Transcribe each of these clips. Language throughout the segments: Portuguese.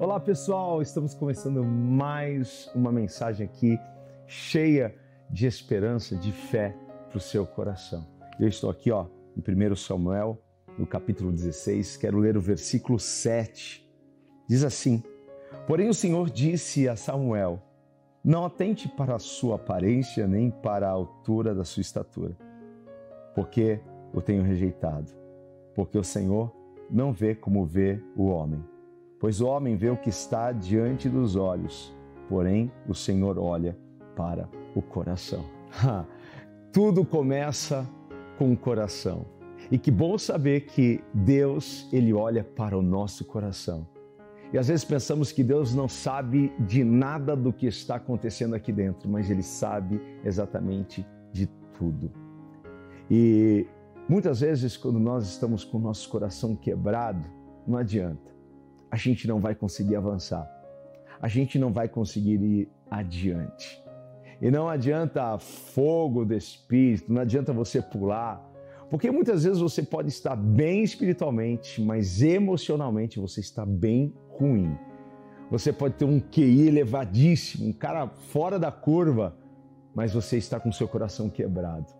Olá pessoal, estamos começando mais uma mensagem aqui cheia de esperança, de fé para o seu coração. Eu estou aqui ó, em 1 Samuel, no capítulo 16, quero ler o versículo 7. Diz assim: Porém o Senhor disse a Samuel: Não atente para a sua aparência nem para a altura da sua estatura, porque o tenho rejeitado. Porque o Senhor não vê como vê o homem Pois o homem vê o que está diante dos olhos, porém o Senhor olha para o coração. Tudo começa com o coração. E que bom saber que Deus, ele olha para o nosso coração. E às vezes pensamos que Deus não sabe de nada do que está acontecendo aqui dentro, mas ele sabe exatamente de tudo. E muitas vezes quando nós estamos com o nosso coração quebrado, não adianta a gente não vai conseguir avançar. A gente não vai conseguir ir adiante. E não adianta fogo do espírito, não adianta você pular, porque muitas vezes você pode estar bem espiritualmente, mas emocionalmente você está bem ruim. Você pode ter um QI elevadíssimo, um cara fora da curva, mas você está com seu coração quebrado.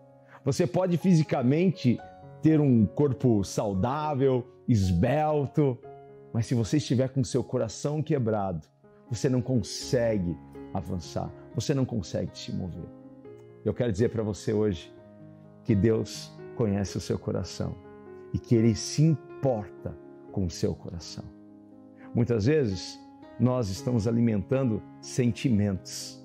Você pode fisicamente ter um corpo saudável, esbelto, mas se você estiver com seu coração quebrado, você não consegue avançar, você não consegue se mover. Eu quero dizer para você hoje que Deus conhece o seu coração e que Ele se importa com o seu coração. Muitas vezes nós estamos alimentando sentimentos,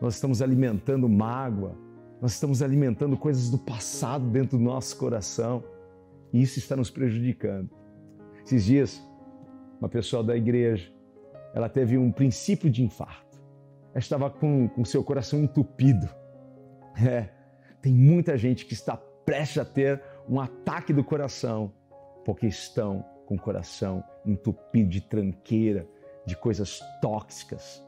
nós estamos alimentando mágoa, nós estamos alimentando coisas do passado dentro do nosso coração e isso está nos prejudicando. Esses dias uma pessoa da igreja, ela teve um princípio de infarto. Ela estava com, com seu coração entupido. É, tem muita gente que está prestes a ter um ataque do coração, porque estão com o coração entupido de tranqueira, de coisas tóxicas.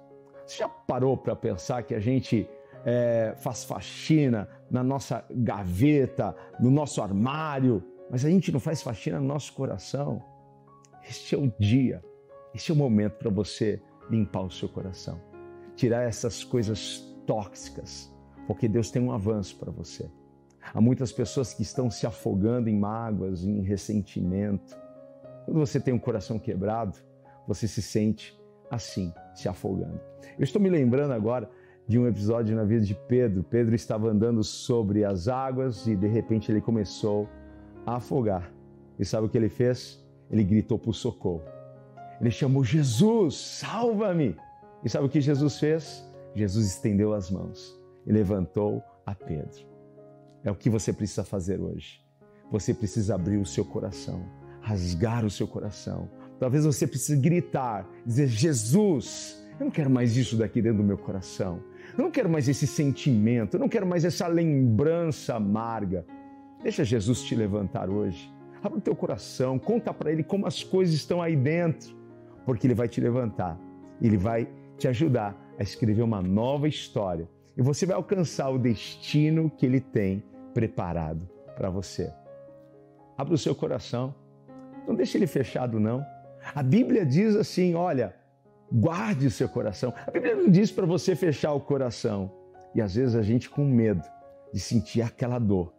Você já parou para pensar que a gente é, faz faxina na nossa gaveta, no nosso armário, mas a gente não faz faxina no nosso coração? Este é o dia, este é o momento para você limpar o seu coração, tirar essas coisas tóxicas, porque Deus tem um avanço para você. Há muitas pessoas que estão se afogando em mágoas, em ressentimento. Quando você tem um coração quebrado, você se sente assim, se afogando. Eu estou me lembrando agora de um episódio na vida de Pedro. Pedro estava andando sobre as águas e de repente ele começou a afogar. E sabe o que ele fez? Ele gritou por socorro. Ele chamou Jesus, salva-me! E sabe o que Jesus fez? Jesus estendeu as mãos e levantou a Pedro. É o que você precisa fazer hoje. Você precisa abrir o seu coração, rasgar o seu coração. Talvez você precise gritar, dizer: Jesus, eu não quero mais isso daqui dentro do meu coração. Eu não quero mais esse sentimento, eu não quero mais essa lembrança amarga. Deixa Jesus te levantar hoje Abra o teu coração, conta para ele como as coisas estão aí dentro, porque ele vai te levantar, ele vai te ajudar a escrever uma nova história e você vai alcançar o destino que ele tem preparado para você. Abra o seu coração, não deixe ele fechado não. A Bíblia diz assim, olha, guarde o seu coração. A Bíblia não diz para você fechar o coração. E às vezes a gente com medo de sentir aquela dor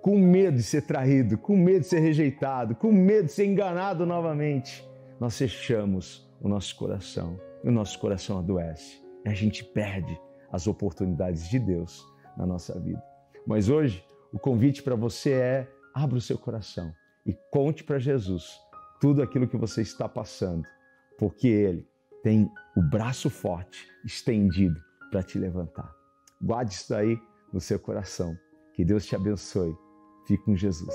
com medo de ser traído, com medo de ser rejeitado, com medo de ser enganado novamente, nós fechamos o nosso coração e o nosso coração adoece. E a gente perde as oportunidades de Deus na nossa vida. Mas hoje, o convite para você é: abra o seu coração e conte para Jesus tudo aquilo que você está passando, porque Ele tem o braço forte estendido para te levantar. Guarde isso aí no seu coração. Que Deus te abençoe Fique com Jesus.